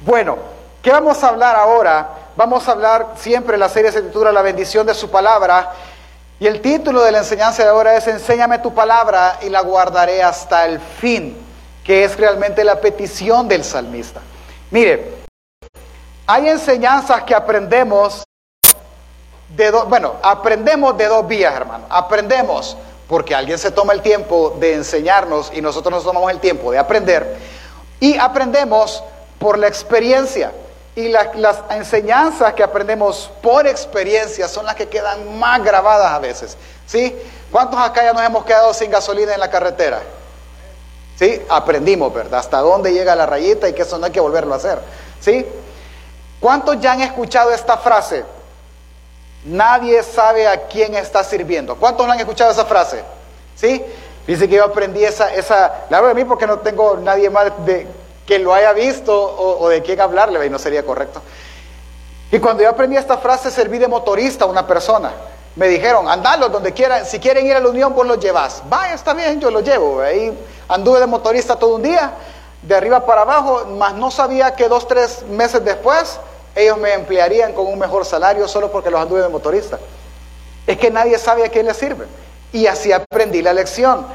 Bueno, ¿qué vamos a hablar ahora? Vamos a hablar siempre, la serie se titula La bendición de su palabra. Y el título de la enseñanza de ahora es Enséñame tu palabra y la guardaré hasta el fin, que es realmente la petición del salmista. Mire, hay enseñanzas que aprendemos de dos, bueno, aprendemos de dos vías, hermano. Aprendemos porque alguien se toma el tiempo de enseñarnos y nosotros nos tomamos el tiempo de aprender. Y aprendemos por la experiencia. Y las enseñanzas que aprendemos por experiencia son las que quedan más grabadas a veces. ¿Sí? ¿Cuántos acá ya nos hemos quedado sin gasolina en la carretera? ¿Sí? Aprendimos, ¿verdad? Hasta dónde llega la rayita y que eso no hay que volverlo a hacer. ¿Sí? ¿Cuántos ya han escuchado esta frase? Nadie sabe a quién está sirviendo. ¿Cuántos han escuchado esa frase? ¿Sí? Dice que yo aprendí esa, esa, la de mí porque no tengo nadie más de, que lo haya visto o, de quién hablarle, y no sería correcto. Y cuando yo aprendí esta frase, serví de motorista a una persona. Me dijeron, andalo donde quieran, si quieren ir a la Unión, vos los llevas. Vaya, está bien, yo lo llevo. Ahí anduve de motorista todo un día, de arriba para abajo, mas no sabía que dos, tres meses después ellos me emplearían con un mejor salario solo porque los anduve de motorista. Es que nadie sabe a quién le sirve. Y así aprendí la lección.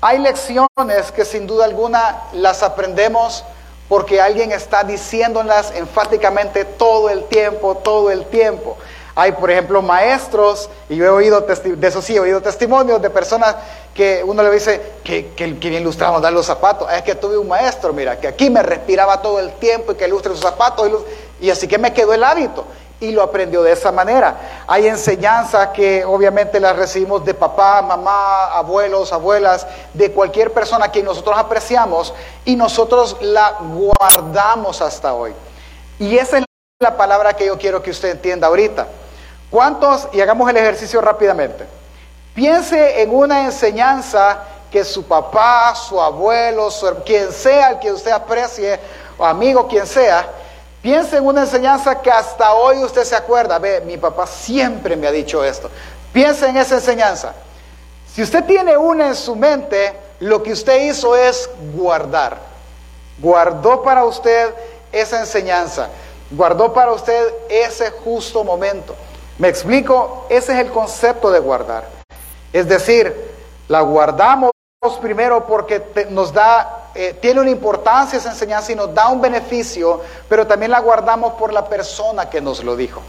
Hay lecciones que sin duda alguna las aprendemos porque alguien está diciéndolas enfáticamente todo el tiempo, todo el tiempo. Hay, por ejemplo, maestros, y yo he oído, de eso sí, he oído testimonios de personas que uno le dice que, que, que bien lustramos dar los zapatos. Es que tuve un maestro, mira, que aquí me respiraba todo el tiempo y que lustre sus zapatos. Y así que me quedó el hábito y lo aprendió de esa manera. Hay enseñanzas que obviamente las recibimos de papá, mamá, abuelos, abuelas, de cualquier persona que nosotros apreciamos y nosotros la guardamos hasta hoy. Y esa es la palabra que yo quiero que usted entienda ahorita. ¿Cuántos, y hagamos el ejercicio rápidamente, piense en una enseñanza que su papá, su abuelo, quien sea el que usted aprecie, o amigo, quien sea, Piense en una enseñanza que hasta hoy usted se acuerda. Ve, mi papá siempre me ha dicho esto. Piense en esa enseñanza. Si usted tiene una en su mente, lo que usted hizo es guardar. Guardó para usted esa enseñanza. Guardó para usted ese justo momento. ¿Me explico? Ese es el concepto de guardar. Es decir, la guardamos primero porque nos da eh, tiene una importancia esa enseñanza y nos da un beneficio, pero también la guardamos por la persona que nos lo dijo.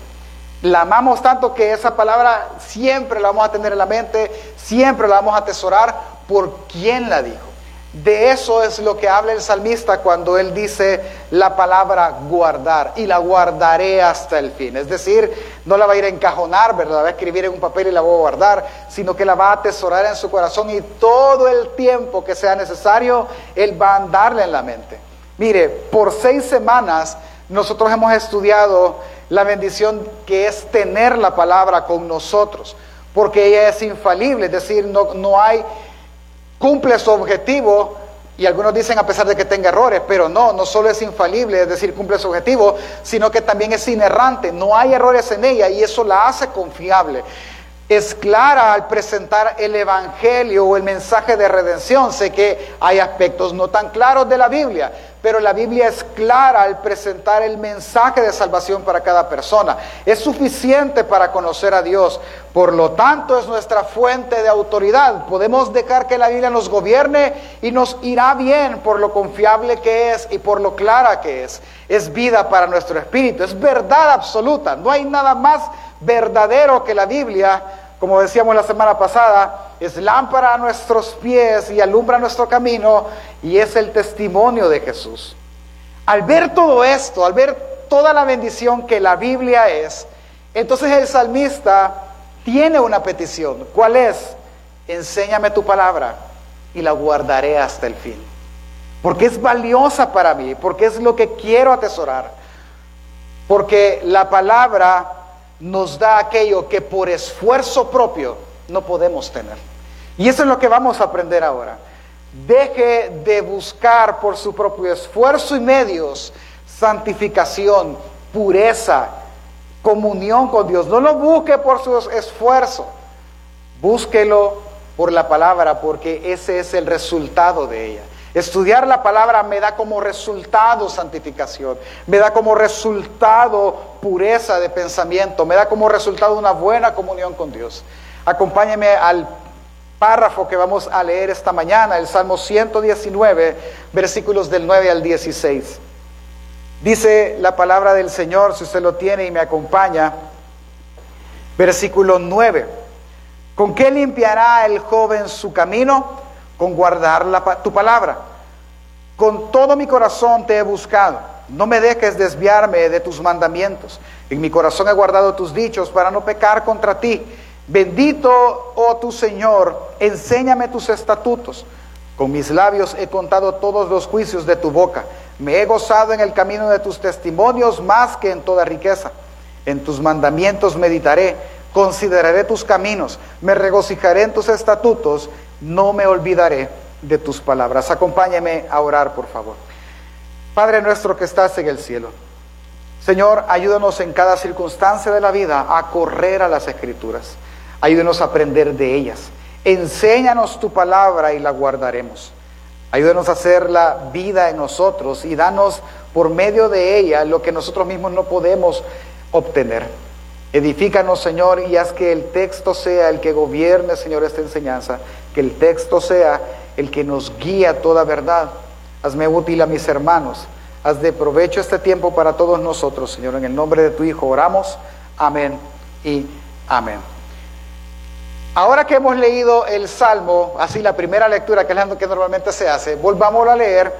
La amamos tanto que esa palabra siempre la vamos a tener en la mente, siempre la vamos a atesorar por quien la dijo. De eso es lo que habla el salmista cuando él dice la palabra guardar y la guardaré hasta el fin. Es decir, no la va a ir a encajonar, ¿verdad? La va a escribir en un papel y la va a guardar, sino que la va a atesorar en su corazón y todo el tiempo que sea necesario, él va a andarle en la mente. Mire, por seis semanas nosotros hemos estudiado la bendición que es tener la palabra con nosotros, porque ella es infalible, es decir, no, no hay cumple su objetivo, y algunos dicen a pesar de que tenga errores, pero no, no solo es infalible, es decir, cumple su objetivo, sino que también es inerrante, no hay errores en ella y eso la hace confiable es clara al presentar el Evangelio o el mensaje de redención. Sé que hay aspectos no tan claros de la Biblia, pero la Biblia es clara al presentar el mensaje de salvación para cada persona. Es suficiente para conocer a Dios. Por lo tanto, es nuestra fuente de autoridad. Podemos dejar que la Biblia nos gobierne y nos irá bien por lo confiable que es y por lo clara que es. Es vida para nuestro espíritu, es verdad absoluta. No hay nada más verdadero que la Biblia como decíamos la semana pasada, es lámpara a nuestros pies y alumbra nuestro camino y es el testimonio de Jesús. Al ver todo esto, al ver toda la bendición que la Biblia es, entonces el salmista tiene una petición. ¿Cuál es? Enséñame tu palabra y la guardaré hasta el fin. Porque es valiosa para mí, porque es lo que quiero atesorar. Porque la palabra nos da aquello que por esfuerzo propio no podemos tener. Y eso es lo que vamos a aprender ahora. Deje de buscar por su propio esfuerzo y medios santificación, pureza, comunión con Dios. No lo busque por su esfuerzo, búsquelo por la palabra, porque ese es el resultado de ella. Estudiar la palabra me da como resultado santificación, me da como resultado pureza de pensamiento, me da como resultado una buena comunión con Dios. Acompáñeme al párrafo que vamos a leer esta mañana, el Salmo 119, versículos del 9 al 16. Dice la palabra del Señor, si usted lo tiene y me acompaña, versículo 9. ¿Con qué limpiará el joven su camino? Con guardar tu palabra. Con todo mi corazón te he buscado. No me dejes desviarme de tus mandamientos. En mi corazón he guardado tus dichos para no pecar contra ti. Bendito, oh tu Señor, enséñame tus estatutos. Con mis labios he contado todos los juicios de tu boca. Me he gozado en el camino de tus testimonios más que en toda riqueza. En tus mandamientos meditaré, consideraré tus caminos, me regocijaré en tus estatutos, no me olvidaré de tus palabras. Acompáñame a orar, por favor. Padre nuestro que estás en el cielo. Señor, ayúdanos en cada circunstancia de la vida a correr a las escrituras. Ayúdanos a aprender de ellas. Enséñanos tu palabra y la guardaremos. Ayúdanos a hacer la vida en nosotros y danos por medio de ella lo que nosotros mismos no podemos obtener. Edifícanos, Señor, y haz que el texto sea el que gobierne, Señor, esta enseñanza, que el texto sea el que nos guía toda verdad. Hazme útil a mis hermanos. Haz de provecho este tiempo para todos nosotros, Señor. En el nombre de tu Hijo oramos. Amén y amén. Ahora que hemos leído el Salmo, así la primera lectura, que es que normalmente se hace, volvamos a leer.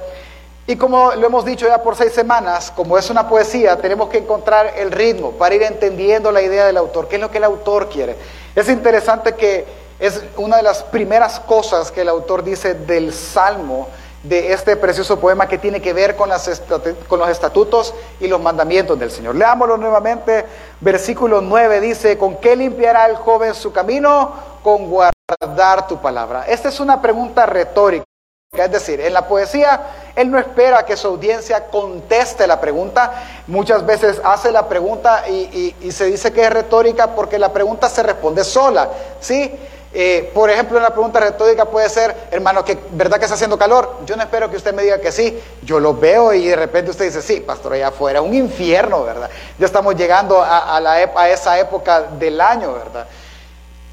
Y como lo hemos dicho ya por seis semanas, como es una poesía, tenemos que encontrar el ritmo para ir entendiendo la idea del autor, qué es lo que el autor quiere. Es interesante que es una de las primeras cosas que el autor dice del Salmo, de este precioso poema que tiene que ver con, los estatutos y los mandamientos del Señor. Leámoslo nuevamente, versículo 9 dice, ¿con qué limpiará el joven su camino? Con guardar tu palabra. Esta es una pregunta retórica. Es decir, en la poesía él no espera que su audiencia conteste la pregunta. Muchas veces hace la pregunta y se dice que es retórica porque la pregunta se responde sola. ¿sí? Eh, por ejemplo, una pregunta retórica puede ser, hermano, ¿verdad que está haciendo calor? Yo no espero que usted me diga que sí. Yo lo veo y de repente usted dice, sí, pastor, allá afuera, un infierno, ¿verdad? Ya estamos llegando a, la, a esa época del año, ¿verdad?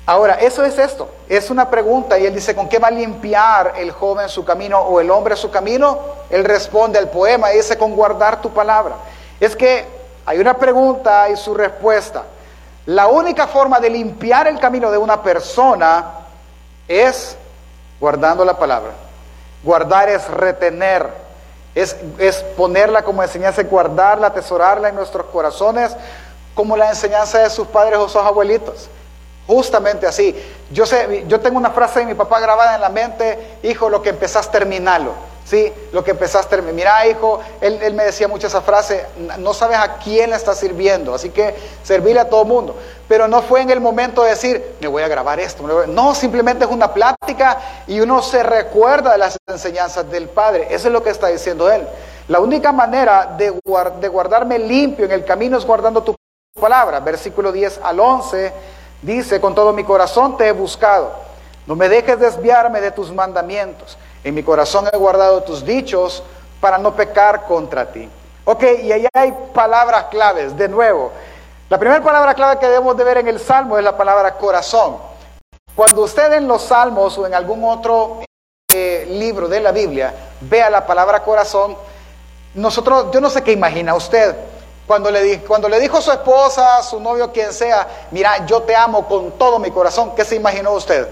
Ahora, eso es esto, es una pregunta y él dice, ¿con qué va a limpiar el joven su camino o el hombre su camino? Él responde al poema y dice, con guardar tu palabra. Es que hay una pregunta y su respuesta. La única forma de limpiar el camino de una persona es guardando la palabra. Guardar es retener, es, es ponerla como enseñanza, guardarla, atesorarla en nuestros corazones, como la enseñanza de sus padres o sus abuelitos. Justamente así. Yo, sé, yo tengo una frase de mi papá grabada en la mente, hijo, lo que empezás, terminalo. ¿Sí? Lo que empezaste, mira hijo, él, me decía mucho esa frase, no sabes a quién le estás sirviendo, así que servirle a todo mundo. Pero no fue en el momento de decir, me voy a grabar esto. No, simplemente es una plática y uno se recuerda de las enseñanzas del Padre. Eso es lo que está diciendo él. La única manera de, de guardarme limpio en el camino es guardando tu palabra. Versículo 10 al 11 dice, con todo mi corazón te he buscado. No me dejes desviarme de tus mandamientos. En mi corazón he guardado tus dichos para no pecar contra ti. Ok, y ahí hay palabras claves, de nuevo. La primera palabra clave que debemos de ver en el Salmo es la palabra corazón. Cuando usted en los Salmos o en algún otro eh, libro de la Biblia vea la palabra corazón, nosotros, yo no sé qué imagina usted. Cuando le, cuando le dijo su esposa, su novio, quien sea, mira, yo te amo con todo mi corazón, ¿qué se imaginó usted?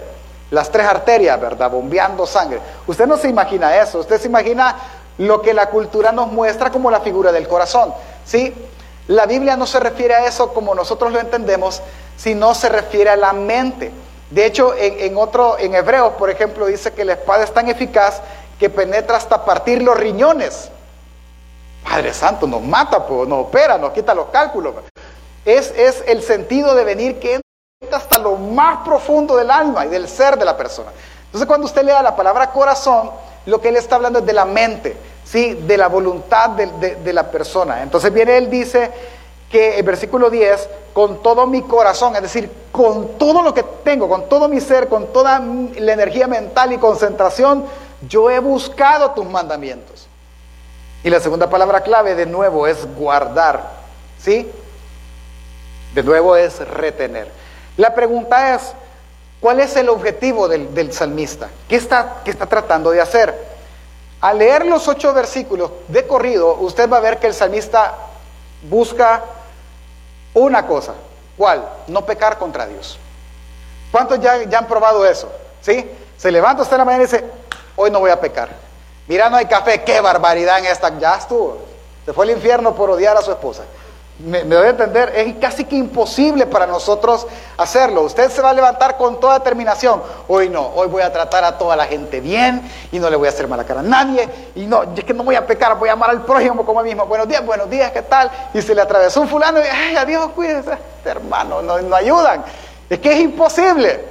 Las tres arterias, ¿verdad? Bombeando sangre. Usted no se imagina eso, usted se imagina lo que la cultura nos muestra como la figura del corazón, ¿sí? La Biblia no se refiere a eso como nosotros lo entendemos, sino se refiere a la mente. De hecho, en, otro, en Hebreos, por ejemplo, dice que la espada es tan eficaz que penetra hasta partir los riñones. Padre Santo, nos mata, pues, nos opera, nos quita los cálculos. Es, es el sentido de venir que hasta lo más profundo del alma y del ser de la persona. Entonces cuando usted lea la palabra corazón, lo que él está hablando es de la mente, ¿sí? de la voluntad de, la persona. Entonces viene él dice que el versículo 10, con todo mi corazón, es decir, con todo lo que tengo, con todo mi ser, con toda la energía mental y concentración, yo he buscado tus mandamientos. Y la segunda palabra clave de nuevo es guardar, ¿sí? De nuevo es retener. La pregunta es, ¿cuál es el objetivo del, salmista? ¿Qué está, ¿Qué está tratando de hacer? Al leer los ocho versículos de corrido, usted va a ver que el salmista busca una cosa. ¿Cuál? No pecar contra Dios. ¿Cuántos ya, ya han probado eso? ¿Sí? Se levanta usted en la mañana y dice, hoy no voy a pecar. Mira, no hay café, qué barbaridad en esta. Ya estuvo. Se fue al infierno por odiar a su esposa. Me, me, doy a entender, es casi que imposible para nosotros hacerlo. Usted se va a levantar con toda determinación. Hoy no, hoy voy a tratar a toda la gente bien y no le voy a hacer mala cara a nadie. Y no, es que no voy a pecar, voy a amar al prójimo como a mí mismo. Buenos días, buenos días, ¿qué tal? Y se le atravesó un fulano y, ay, adiós, cuídense. Hermano, no, no ayudan. Es que es imposible.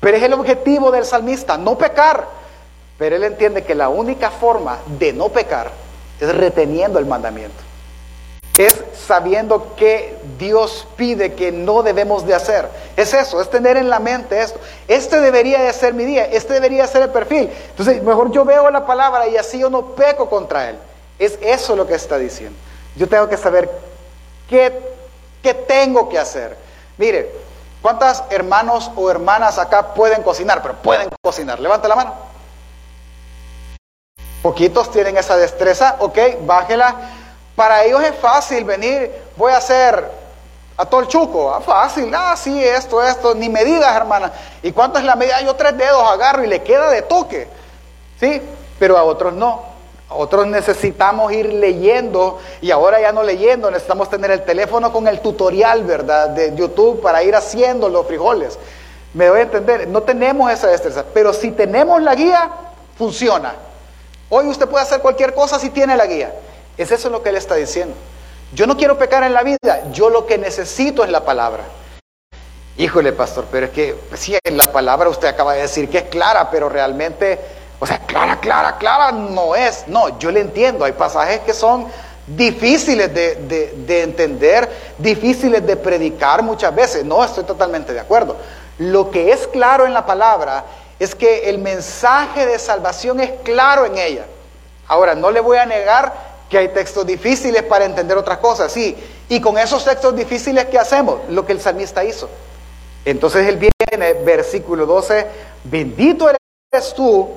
Pero es el objetivo del salmista, no pecar. Pero él entiende que la única forma de no pecar es reteniendo el mandamiento es sabiendo que Dios pide que no debemos de hacer. Es eso, es tener en la mente esto. Este debería de ser mi día, este debería ser el perfil. Entonces, mejor yo veo la palabra y así yo no peco contra Él. Es eso lo que está diciendo. Yo tengo que saber qué, qué tengo que hacer. Mire, ¿cuántas hermanos o hermanas acá pueden cocinar? Pero pueden cocinar. Levanta la mano. Poquitos tienen esa destreza, ok, bájela para ellos es fácil venir, voy a hacer a todo el chuco, ah, fácil, ah, sí, esto, esto, ni me digas, hermana. ¿Y cuánto es la medida? Yo tres dedos agarro y le queda de toque, ¿sí? Pero a otros no. A otros necesitamos ir leyendo y ahora ya no leyendo, necesitamos tener el teléfono con el tutorial, ¿verdad? De YouTube para ir haciendo los frijoles. Me doy a entender, no tenemos esa destreza, pero si tenemos la guía, funciona. Hoy usted puede hacer cualquier cosa si tiene la guía. Es eso lo que él está diciendo. Yo no quiero pecar en la vida, yo lo que necesito es la palabra. Híjole, pastor, pero es que sí, en la palabra usted acaba de decir que es clara, pero realmente, o sea, clara, clara, clara no es. No, yo le entiendo, hay pasajes que son difíciles de, de entender, difíciles de predicar muchas veces. No, estoy totalmente de acuerdo. Lo que es claro en la palabra es que el mensaje de salvación es claro en ella. Ahora, no le voy a negar que hay textos difíciles para entender otras cosas, sí. Y con esos textos difíciles, ¿qué hacemos? Lo que el salmista hizo. Entonces él viene, versículo 12, bendito eres tú,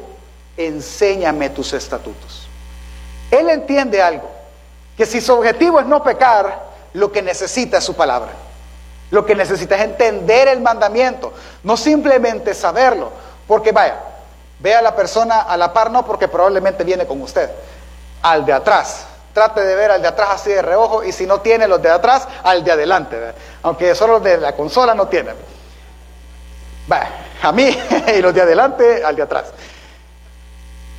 enséñame tus estatutos. Él entiende algo, que si su objetivo es no pecar, lo que necesita es su palabra. Lo que necesita es entender el mandamiento, no simplemente saberlo, porque vaya, ve a la persona a la par, no porque probablemente viene con usted al de atrás. Trate de ver al de atrás así de reojo y si no tiene los de atrás, al de adelante. Aunque solo los de la consola no tienen. Va, a mí y los de adelante, al de atrás.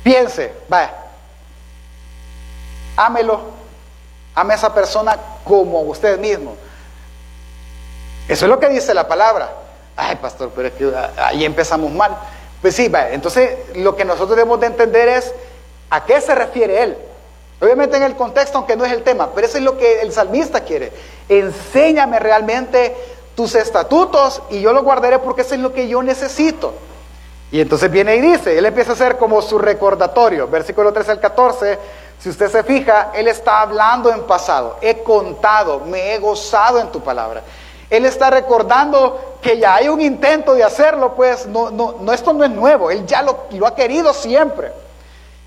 Piense, va, ámelo, ame a esa persona como usted mismo. Eso es lo que dice la palabra. Ay, pastor, pero es que ahí empezamos mal. Pues sí, va, entonces lo que nosotros debemos de entender es a qué se refiere él. Obviamente en el contexto, aunque no es el tema, pero eso es lo que el salmista quiere. Enséñame realmente tus estatutos y yo lo guardaré porque eso es lo que yo necesito. Y entonces viene y dice, él empieza a hacer como su recordatorio, versículo 13 al 14, si usted se fija, él está hablando en pasado, he contado, me he gozado en tu palabra. Él está recordando que ya hay un intento de hacerlo, pues no, no, no esto no es nuevo, él ya lo, lo ha querido siempre.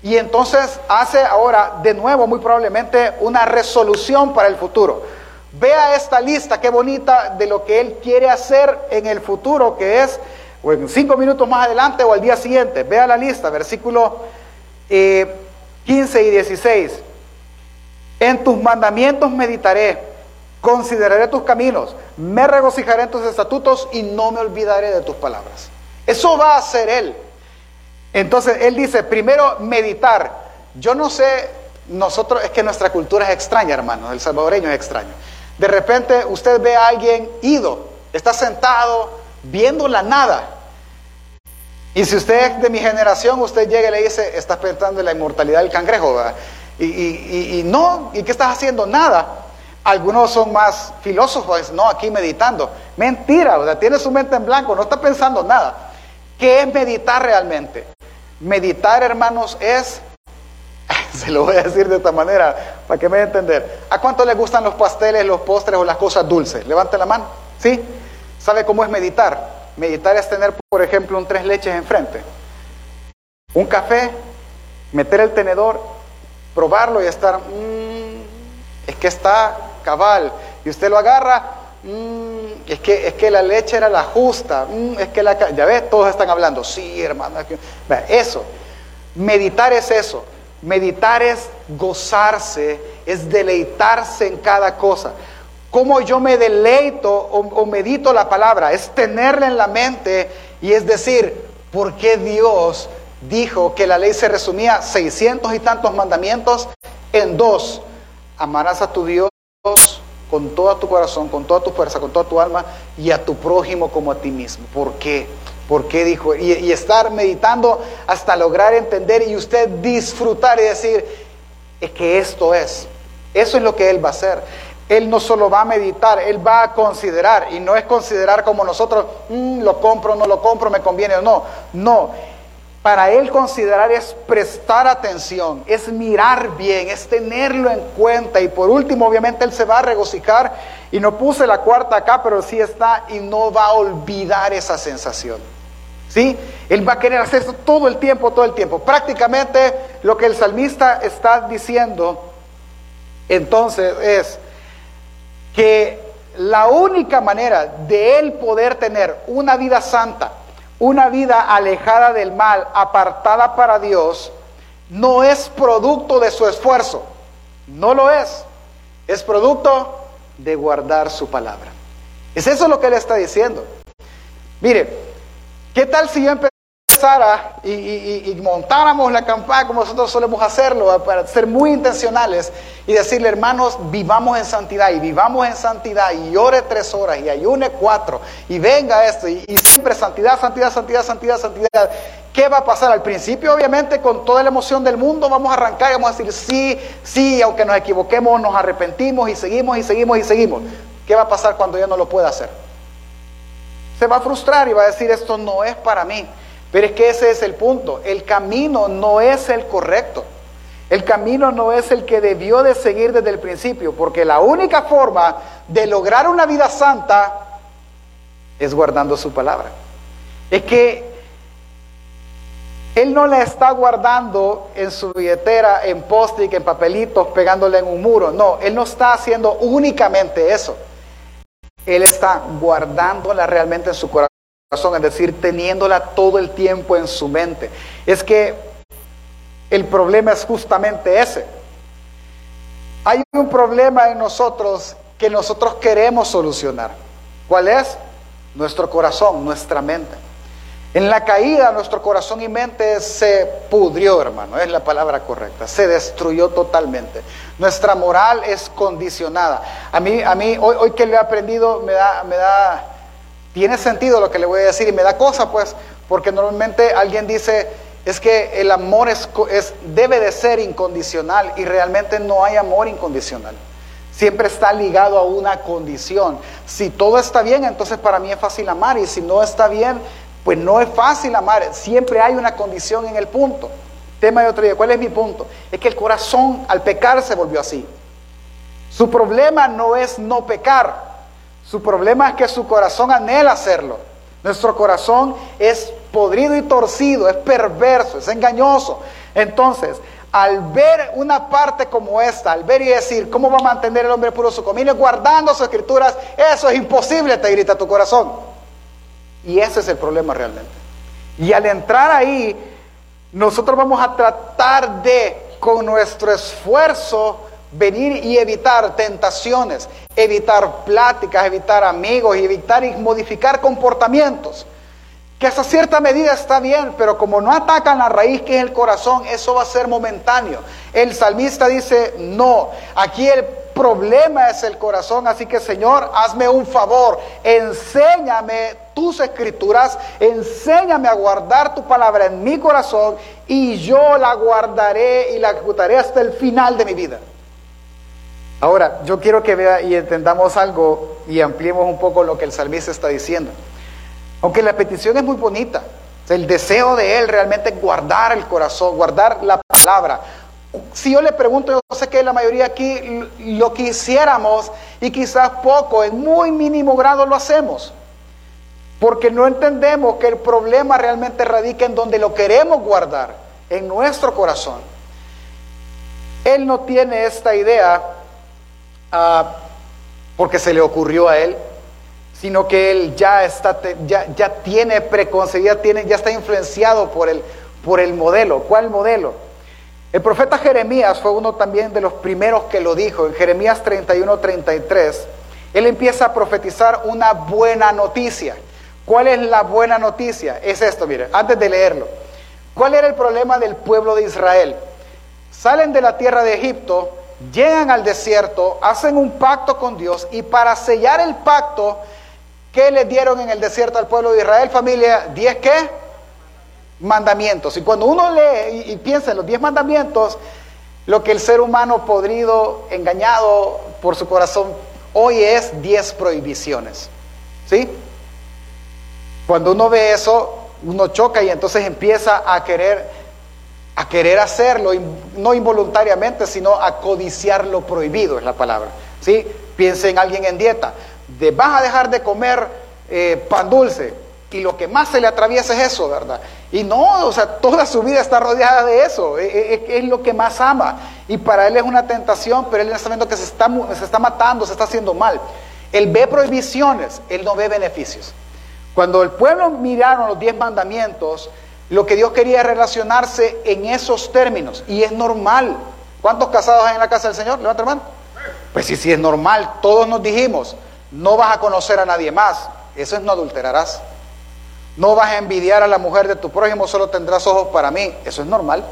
Y entonces hace ahora de nuevo muy probablemente una resolución para el futuro. Vea esta lista, qué bonita, de lo que él quiere hacer en el futuro, que es o en cinco minutos más adelante o al día siguiente. Vea la lista, versículo 15 eh, y 16. En tus mandamientos meditaré, consideraré tus caminos, me regocijaré en tus estatutos y no me olvidaré de tus palabras. Eso va a hacer él. Entonces él dice, primero meditar. Yo no sé, nosotros, es que nuestra cultura es extraña, hermano, el salvadoreño es extraño. De repente usted ve a alguien ido, está sentado viendo la nada. Y si usted es de mi generación, usted llega y le dice, estás pensando en la inmortalidad del cangrejo, Y, no, ¿y qué estás haciendo? Nada. Algunos son más filósofos, no, aquí meditando. Mentira, sea, tiene su mente en blanco, no está pensando nada. ¿Qué es meditar realmente? Meditar, hermanos, es, se lo voy a decir de esta manera, para que me entender. ¿A cuánto les gustan los pasteles, los postres o las cosas dulces? Levante la mano. ¿Sí? ¿Sabe cómo es meditar? Meditar es tener, por ejemplo, un tres leches enfrente. Un café, meter el tenedor, probarlo y estar, mmm, es que está cabal. Y usted lo agarra, mmm, es, que, es que la leche era la justa, mmm, es que la... Ya ves, todos están hablando, sí, hermano. Eso, meditar es eso. Meditar es gozarse, es deleitarse en cada cosa. Cómo yo me deleito o, o, medito la palabra, es tenerla en la mente y es decir, ¿por qué Dios dijo que la ley se resumía seiscientos y tantos mandamientos en dos? Amarás a tu Dios con todo tu corazón, con toda tu fuerza, con toda tu alma y a tu prójimo como a ti mismo. ¿Por qué? ¿Por qué dijo? Y, estar meditando hasta lograr entender y usted disfrutar y decir, es que esto es. Eso es lo que Él va a hacer. Él no solo va a meditar, Él va a considerar. Y no es considerar como nosotros, mm, lo compro, no lo compro, me conviene o no. No. Para Él considerar es prestar atención, es mirar bien, es tenerlo en cuenta. Y por último, obviamente, Él se va a regocijar. Y no puse la cuarta acá, pero sí está. Y no va a olvidar esa sensación. ¿Sí? Él va a querer hacer eso todo el tiempo, todo el tiempo. Prácticamente lo que el salmista está diciendo entonces es que la única manera de él poder tener una vida santa, una vida alejada del mal, apartada para Dios, no es producto de su esfuerzo, no lo es, es producto de guardar su palabra. Es eso lo que él está diciendo. Mire, ¿Qué tal si yo empezara y, montáramos la campaña como nosotros solemos hacerlo, para ser muy intencionales y decirle, hermanos, vivamos en santidad y vivamos en santidad y ore tres horas y ayune cuatro y venga esto y, y siempre santidad, santidad, santidad, santidad, santidad? ¿Qué va a pasar? Al principio, obviamente, con toda la emoción del mundo, vamos a arrancar y vamos a decir, sí, sí, aunque nos equivoquemos, nos arrepentimos y seguimos y seguimos y seguimos. ¿Qué va a pasar cuando ya no lo pueda hacer? se va a frustrar y va a decir esto no es para mí. Pero es que ese es el punto. El camino no es el correcto. El camino no es el que debió de seguir desde el principio, porque la única forma de lograr una vida santa es guardando su palabra. Es que Él no la está guardando en su billetera, en post-it, en papelitos, pegándole en un muro. No, Él no está haciendo únicamente eso. Él está guardándola realmente en su corazón, es decir, teniéndola todo el tiempo en su mente. Es que el problema es justamente ese. Hay un problema en nosotros que nosotros queremos solucionar. ¿Cuál es? Nuestro corazón, nuestra mente. En la caída nuestro corazón y mente se pudrió, hermano, es la palabra correcta, se destruyó totalmente. Nuestra moral es condicionada. A mí, a mí hoy, que le he aprendido, me da, me da, tiene sentido lo que le voy a decir y me da cosa, pues, porque normalmente alguien dice, es que el amor es, debe de ser incondicional y realmente no hay amor incondicional. Siempre está ligado a una condición. Si todo está bien, entonces para mí es fácil amar y si no está bien, pues no es fácil amar, siempre hay una condición en el punto. Tema de otro día, ¿cuál es mi punto? Es que el corazón al pecar se volvió así. Su problema no es no pecar, su problema es que su corazón anhela hacerlo. Nuestro corazón es podrido y torcido, es perverso, es engañoso. Entonces, al ver una parte como esta, al ver y decir, ¿cómo va a mantener el hombre puro su comida guardando sus escrituras? Eso es imposible, te grita tu corazón. Y ese es el problema realmente. Y al entrar ahí, nosotros vamos a tratar de, con nuestro esfuerzo, venir y evitar tentaciones, evitar pláticas, evitar amigos evitar y modificar comportamientos. Que hasta cierta medida está bien, pero como no atacan la raíz que es el corazón, eso va a ser momentáneo. El salmista dice, no, aquí el problema es el corazón, así que Señor, hazme un favor, enséñame tus escrituras, enséñame a guardar tu palabra en mi corazón y yo la guardaré y la ejecutaré hasta el final de mi vida. Ahora, yo quiero que vea y entendamos algo y ampliemos un poco lo que el salmista está diciendo. Aunque la petición es muy bonita, El deseo de Él realmente es guardar el corazón, guardar la palabra. Si yo le pregunto, yo sé que la mayoría aquí lo quisiéramos y quizás poco, en muy mínimo grado lo hacemos. Porque no entendemos que el problema realmente radica en donde lo queremos guardar, en nuestro corazón. Él no tiene esta idea porque se le ocurrió a él, sino que él ya, está, ya, ya tiene preconcebida, tiene, ya está influenciado por el, por el modelo. ¿Cuál modelo? El profeta Jeremías fue uno también de los primeros que lo dijo. En Jeremías 31, 33, él empieza a profetizar una buena noticia. ¿Cuál es la buena noticia? Es esto, mire, antes de leerlo. ¿Cuál era el problema del pueblo de Israel? Salen de la tierra de Egipto, llegan al desierto, hacen un pacto con Dios y para sellar el pacto, ¿qué le dieron en el desierto al pueblo de Israel, familia? ¿Diez qué? Mandamientos. Y cuando uno lee y, piensa en los diez mandamientos, lo que el ser humano podrido, engañado por su corazón, hoy es diez prohibiciones. ¿Sí? Cuando uno ve eso, uno choca y entonces empieza a querer a querer hacerlo, no involuntariamente, sino a codiciar lo prohibido, es la palabra. ¿sí? Piense en alguien en dieta, de, vas a dejar de comer eh, pan dulce, y lo que más se le atraviesa es eso, ¿verdad? Y no, o sea, toda su vida está rodeada de eso, es, e, e, es, lo que más ama. Y para él es una tentación, pero él está viendo que se está, se está matando, se está haciendo mal. Él ve prohibiciones, él no ve beneficios. Cuando el pueblo miraron los diez mandamientos, lo que Dios quería relacionarse en esos términos. Y es normal. ¿Cuántos casados hay en la casa del Señor? Levanta hermano. Pues sí, sí, es normal. Todos nos dijimos, no vas a conocer a nadie más. Eso es no adulterarás. No vas a envidiar a la mujer de tu prójimo, solo tendrás ojos para mí. Eso es normal.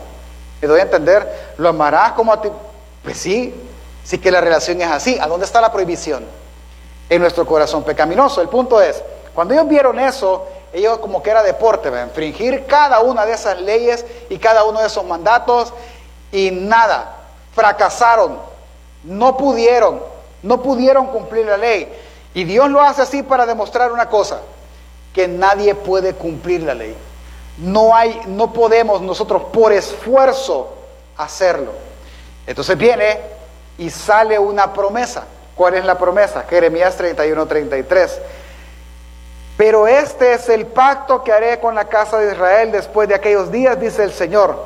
Me doy a entender, lo amarás como a ti. Pues sí, sí que la relación es así. ¿A dónde está la prohibición? En nuestro corazón pecaminoso. El punto es, cuando ellos vieron eso, ellos como que era deporte, infringir cada una de esas leyes y cada uno de esos mandatos y nada, fracasaron, no pudieron, no pudieron cumplir la ley. Y Dios lo hace así para demostrar una cosa, que nadie puede cumplir la ley. No hay, no podemos nosotros por esfuerzo hacerlo. Entonces viene y sale una promesa. ¿Cuál es la promesa? Jeremías 31, 33. Pero este es el pacto que haré con la casa de Israel después de aquellos días, dice el Señor.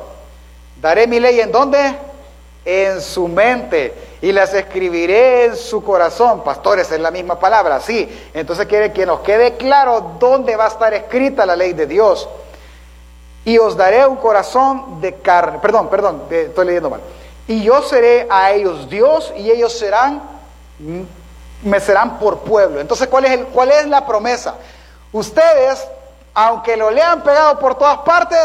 Daré mi ley en dónde? En su mente y las escribiré en su corazón. Pastores, es la misma palabra, sí. Entonces quiere que nos quede claro dónde va a estar escrita la ley de Dios. Y os daré un corazón de carne. Perdón, perdón, estoy leyendo mal. Y yo seré a ellos Dios y ellos serán, me serán por pueblo. Entonces, ¿cuál es, el, cuál es la promesa? Ustedes, aunque lo le han pegado por todas partes,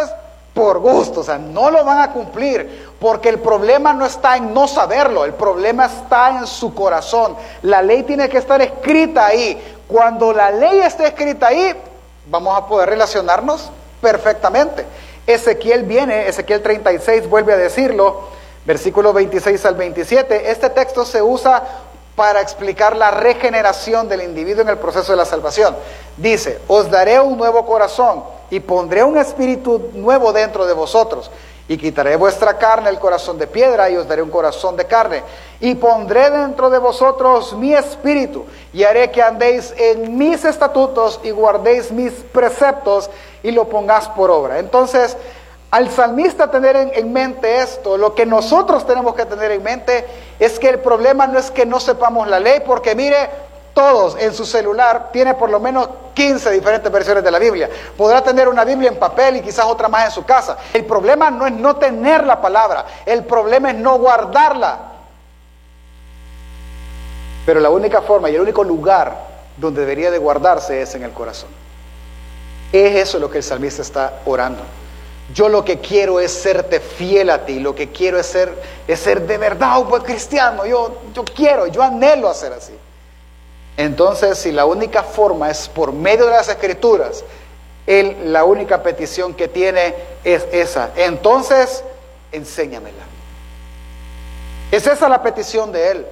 por gusto, o sea, no lo van a cumplir, porque el problema no está en no saberlo, el problema está en su corazón. La ley tiene que estar escrita ahí. Cuando la ley esté escrita ahí, vamos a poder relacionarnos perfectamente. Ezequiel viene, Ezequiel 36 vuelve a decirlo, versículo 26 al 27. Este texto se usa para explicar la regeneración del individuo en el proceso de la salvación. Dice, os daré un nuevo corazón y pondré un espíritu nuevo dentro de vosotros. Y quitaré vuestra carne, el corazón de piedra, y os daré un corazón de carne. Y pondré dentro de vosotros mi espíritu, y haré que andéis en mis estatutos y guardéis mis preceptos y lo pongáis por obra. Entonces, al salmista tener en, mente esto, lo que nosotros tenemos que tener en mente es que el problema no es que no sepamos la ley, porque mire, todos en su celular tiene por lo menos 15 diferentes versiones de la Biblia. Podrá tener una Biblia en papel y quizás otra más en su casa. El problema no es no tener la palabra, el problema es no guardarla. Pero la única forma y el único lugar donde debería de guardarse es en el corazón. Es eso lo que el salmista está orando. Yo lo que quiero es serte fiel a ti, lo que quiero es ser, es ser de verdad un buen cristiano. Yo, yo quiero, yo anhelo hacer así. Entonces, si la única forma es por medio de las escrituras, él la única petición que tiene es esa. Entonces, enséñamela. Es esa la petición de él.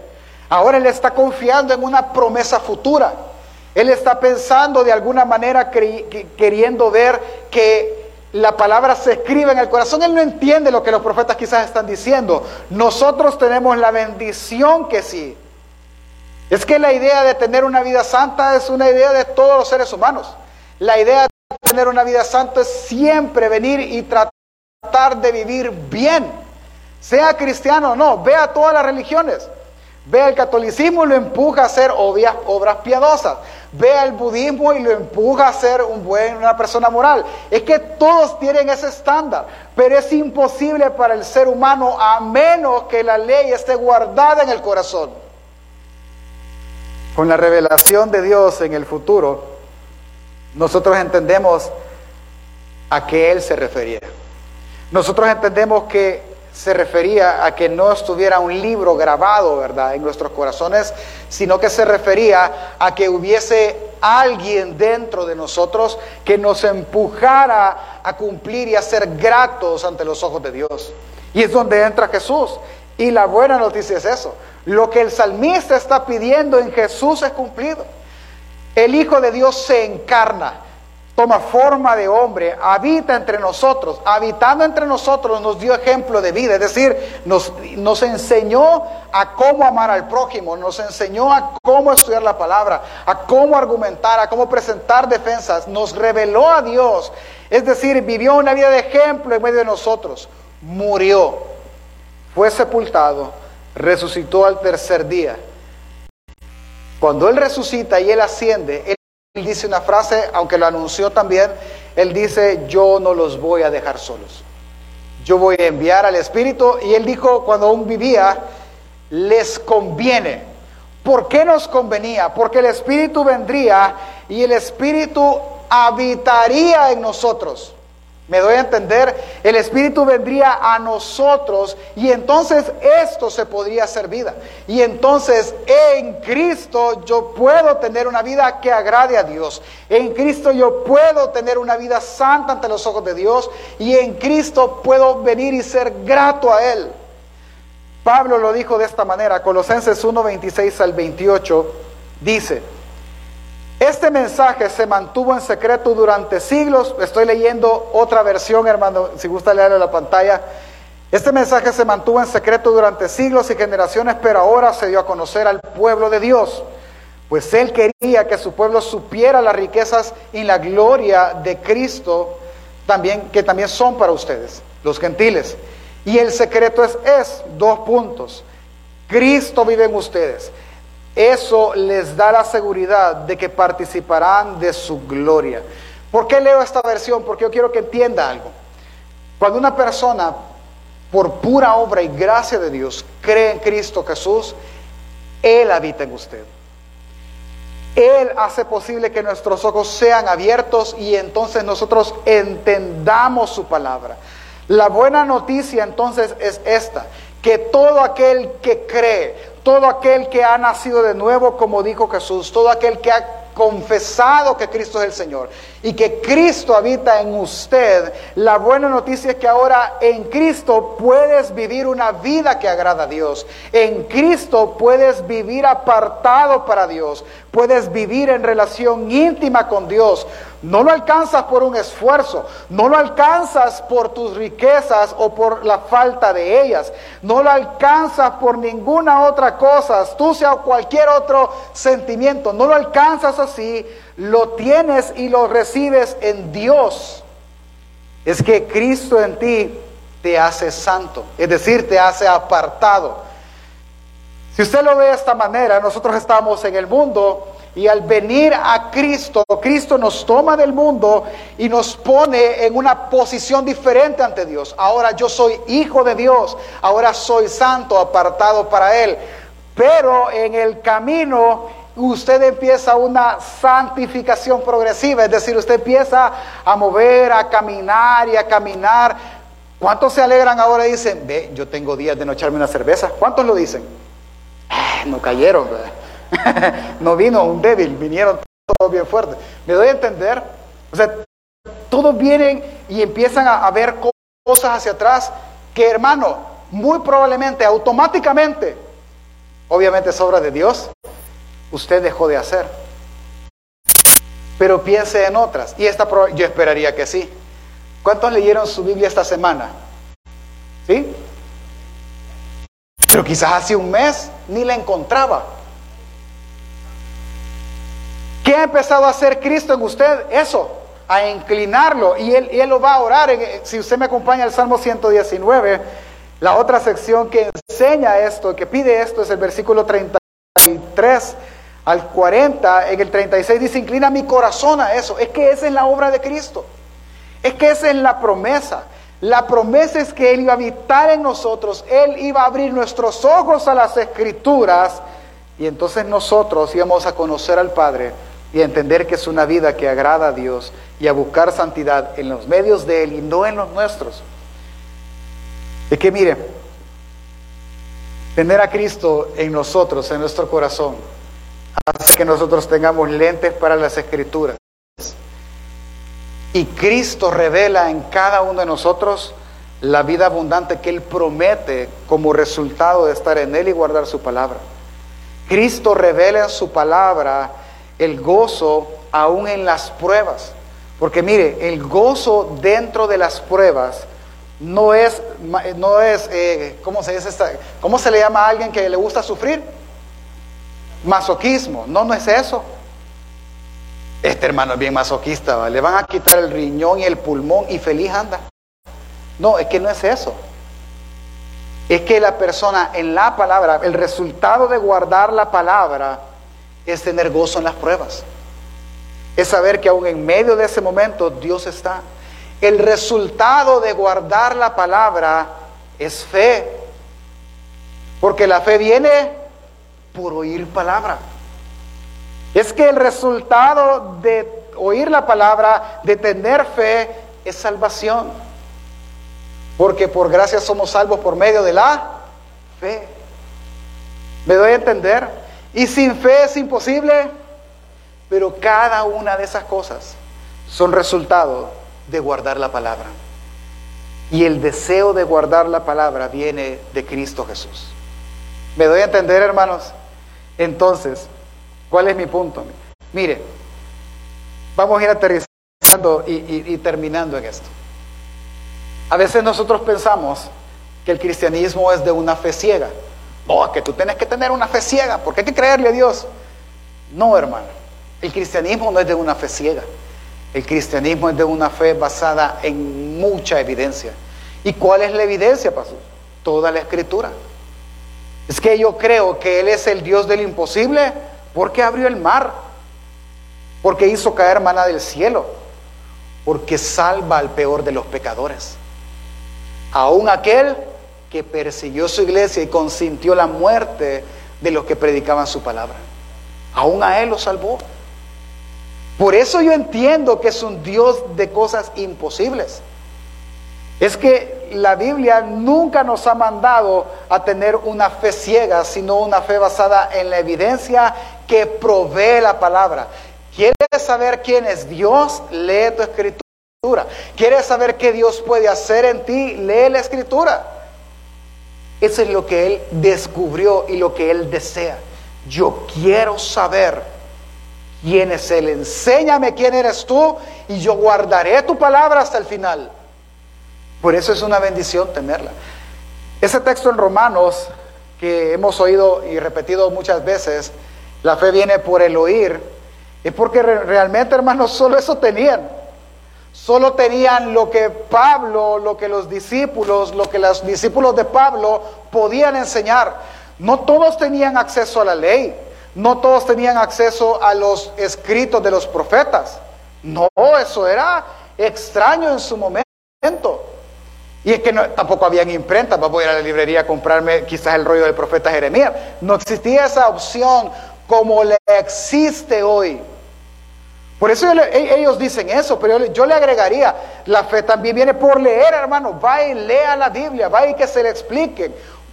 Ahora él está confiando en una promesa futura. Él está pensando de alguna manera, queriendo ver que la palabra se escribe en el corazón. Él no entiende lo que los profetas quizás están diciendo. Nosotros tenemos la bendición que sí. Es que la idea de tener una vida santa es una idea de todos los seres humanos. La idea de tener una vida santa es siempre venir y tratar de vivir bien. Sea cristiano o no, vea todas las religiones. Ve el catolicismo y lo empuja a hacer obvias, obras piadosas. Ve el budismo y lo empuja a ser un buen, una persona moral. Es que todos tienen ese estándar, pero es imposible para el ser humano a menos que la ley esté guardada en el corazón. Con la revelación de Dios en el futuro, nosotros entendemos a qué Él se refería. Nosotros entendemos que se refería a que no estuviera un libro grabado, ¿verdad?, en nuestros corazones, sino que se refería a que hubiese alguien dentro de nosotros que nos empujara a cumplir y a ser gratos ante los ojos de Dios. Y es donde entra Jesús. Y la buena noticia es eso. Lo que el salmista está pidiendo en Jesús es cumplido. El Hijo de Dios se encarna toma forma de hombre, habita entre nosotros, habitando entre nosotros nos dio ejemplo de vida, es decir, nos, enseñó a cómo amar al prójimo, nos enseñó a cómo estudiar la palabra, a cómo argumentar, a cómo presentar defensas, nos reveló a Dios, es decir, vivió una vida de ejemplo en medio de nosotros, murió, fue sepultado, resucitó al tercer día. Cuando Él resucita y Él asciende, él dice una frase, aunque lo anunció también, él dice, yo no los voy a dejar solos. Yo voy a enviar al Espíritu. Y él dijo, cuando aún vivía, les conviene. ¿Por qué nos convenía? Porque el Espíritu vendría y el Espíritu habitaría en nosotros. Me doy a entender, el Espíritu vendría a nosotros y entonces esto se podría hacer vida. Y entonces en Cristo yo puedo tener una vida que agrade a Dios. En Cristo yo puedo tener una vida santa ante los ojos de Dios y en Cristo puedo venir y ser grato a Él. Pablo lo dijo de esta manera, Colosenses 1, 26 al 28, dice, este mensaje se mantuvo en secreto durante siglos. Estoy leyendo otra versión, hermano, si gusta leerlo en la pantalla. Este mensaje se mantuvo en secreto durante siglos y generaciones, pero ahora se dio a conocer al pueblo de Dios. Pues Él quería que su pueblo supiera las riquezas y la gloria de Cristo, también, que también son para ustedes, los gentiles. Y el secreto es, es dos puntos. Cristo vive en ustedes. Eso les da la seguridad de que participarán de su gloria. ¿Por qué leo esta versión? Porque yo quiero que entienda algo. Cuando una persona, por pura obra y gracia de Dios, cree en Cristo Jesús, Él habita en usted. Él hace posible que nuestros ojos sean abiertos y entonces nosotros entendamos su palabra. La buena noticia entonces es esta, que todo aquel que cree, todo aquel que ha nacido de nuevo, como dijo Jesús, todo aquel que ha confesado que Cristo es el Señor y que Cristo habita en usted, la buena noticia es que ahora en Cristo puedes vivir una vida que agrada a Dios. En Cristo puedes vivir apartado para Dios, puedes vivir en relación íntima con Dios. No lo alcanzas por un esfuerzo, no lo alcanzas por tus riquezas o por la falta de ellas, no lo alcanzas por ninguna otra cosa, tú sea cualquier otro sentimiento, no lo alcanzas así, lo tienes y lo recibes en Dios. Es que Cristo en ti te hace santo, es decir, te hace apartado. Si usted lo ve de esta manera, nosotros estamos en el mundo y al venir a Cristo, Cristo nos toma del mundo y nos pone en una posición diferente ante Dios. Ahora yo soy hijo de Dios, ahora soy santo, apartado para Él. Pero en el camino usted empieza una santificación progresiva, es decir, usted empieza a mover, a caminar y a caminar. ¿Cuántos se alegran ahora y dicen, ve, yo tengo días de no echarme una cerveza? ¿Cuántos lo dicen? Ah, no cayeron, ¿verdad? no vino un débil, vinieron todos bien fuertes. ¿Me doy a entender? O sea, todos vienen y empiezan a, ver cosas hacia atrás que, hermano, muy probablemente, automáticamente, obviamente es obra de Dios, usted dejó de hacer. Pero piense en otras. Y esta yo esperaría que sí. ¿Cuántos leyeron su Biblia esta semana? ¿Sí? Pero quizás hace un mes ni la encontraba. ¿Qué ha empezado a hacer Cristo en usted? Eso, a inclinarlo. Y él, él lo va a orar. si usted me acompaña al Salmo 119, la otra sección que enseña esto, que pide esto, es el versículo 33 al 40. En el 36 dice, inclina mi corazón a eso. Es que esa es la obra de Cristo. Es que esa es la promesa. La promesa es que Él iba a habitar en nosotros. Él iba a abrir nuestros ojos a las escrituras. Y entonces nosotros íbamos a conocer al Padre y entender que es una vida que agrada a Dios y a buscar santidad en los medios de Él y no en los nuestros. Es que mire, tener a Cristo en nosotros, en nuestro corazón, hace que nosotros tengamos lentes para las escrituras. Y Cristo revela en cada uno de nosotros la vida abundante que Él promete como resultado de estar en Él y guardar su palabra. Cristo revela en su palabra el gozo aún en las pruebas. Porque mire, el gozo dentro de las pruebas no es, no es eh, ¿cómo, se ¿cómo se le llama a alguien que le gusta sufrir? Masoquismo. No, no es eso. Este hermano es bien masoquista, le van a quitar el riñón y el pulmón y feliz anda. No, es que no es eso. Es que la persona en la palabra, el resultado de guardar la palabra, es tener gozo en las pruebas. Es saber que aún en medio de ese momento Dios está. El resultado de guardar la palabra es fe. Porque la fe viene por oír palabra. Es que el resultado de oír la palabra, de tener fe, es salvación. Porque por gracia somos salvos por medio de la fe. ¿Me doy a entender? Y sin fe es imposible, pero cada una de esas cosas son resultado de guardar la palabra. Y el deseo de guardar la palabra viene de Cristo Jesús. ¿Me doy a entender, hermanos? Entonces, ¿cuál es mi punto? Mire, vamos a ir aterrizando y, y terminando en esto. A veces nosotros pensamos que el cristianismo es de una fe ciega. No, que tú tienes que tener una fe ciega, porque hay que creerle a Dios. No, hermano. El cristianismo no es de una fe ciega. El cristianismo es de una fe basada en mucha evidencia. ¿Y cuál es la evidencia, pastor? Toda la escritura. Es que yo creo que Él es el Dios del imposible porque abrió el mar, porque hizo caer maná del cielo, porque salva al peor de los pecadores. Aún aquel que persiguió su iglesia y consintió la muerte de los que predicaban su palabra. Aún a Él lo salvó. Por eso yo entiendo que es un Dios de cosas imposibles. Es que la Biblia nunca nos ha mandado a tener una fe ciega, sino una fe basada en la evidencia que provee la palabra. ¿Quieres saber quién es Dios? Lee tu escritura. ¿Quieres saber qué Dios puede hacer en ti? Lee la escritura. Eso es lo que Él descubrió y lo que Él desea. Yo quiero saber quién es Él. Enséñame quién eres tú y yo guardaré tu palabra hasta el final. Por eso es una bendición tenerla. Ese texto en Romanos que hemos oído y repetido muchas veces, la fe viene por el oír, es porque realmente, hermanos, solo eso tenían. Solo tenían lo que Pablo, lo que los discípulos, lo que los discípulos de Pablo podían enseñar. No todos tenían acceso a la ley, no todos tenían acceso a los escritos de los profetas. No, eso era extraño en su momento. Y es que tampoco habían imprentas, voy a ir a la librería a comprarme quizás el rollo del profeta Jeremías. No existía esa opción como le existe hoy. Por eso e, ellos dicen eso, pero yo, le agregaría, la fe también viene por leer, hermano, va y lea la Biblia, va y que se le explique.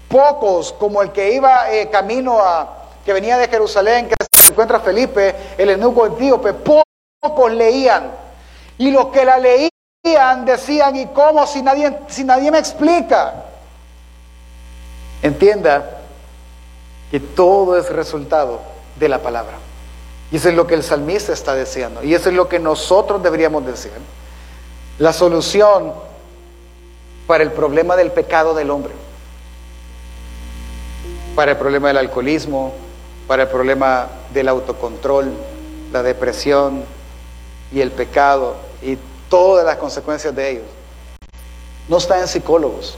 Pocos, como el que iba eh, camino a, que venía de Jerusalén, que se encuentra Felipe, el eunuco etíope, pocos leían. Y los que la leían decían, ¿y cómo si nadie, si nadie me explica? Entienda que todo es resultado de la palabra. Y eso es lo que el salmista está deseando. Y eso es lo que nosotros deberíamos decir. La solución para el problema del pecado del hombre, para el problema del alcoholismo, para el problema del autocontrol, la depresión y el pecado y todas las consecuencias de ellos. No está en psicólogos,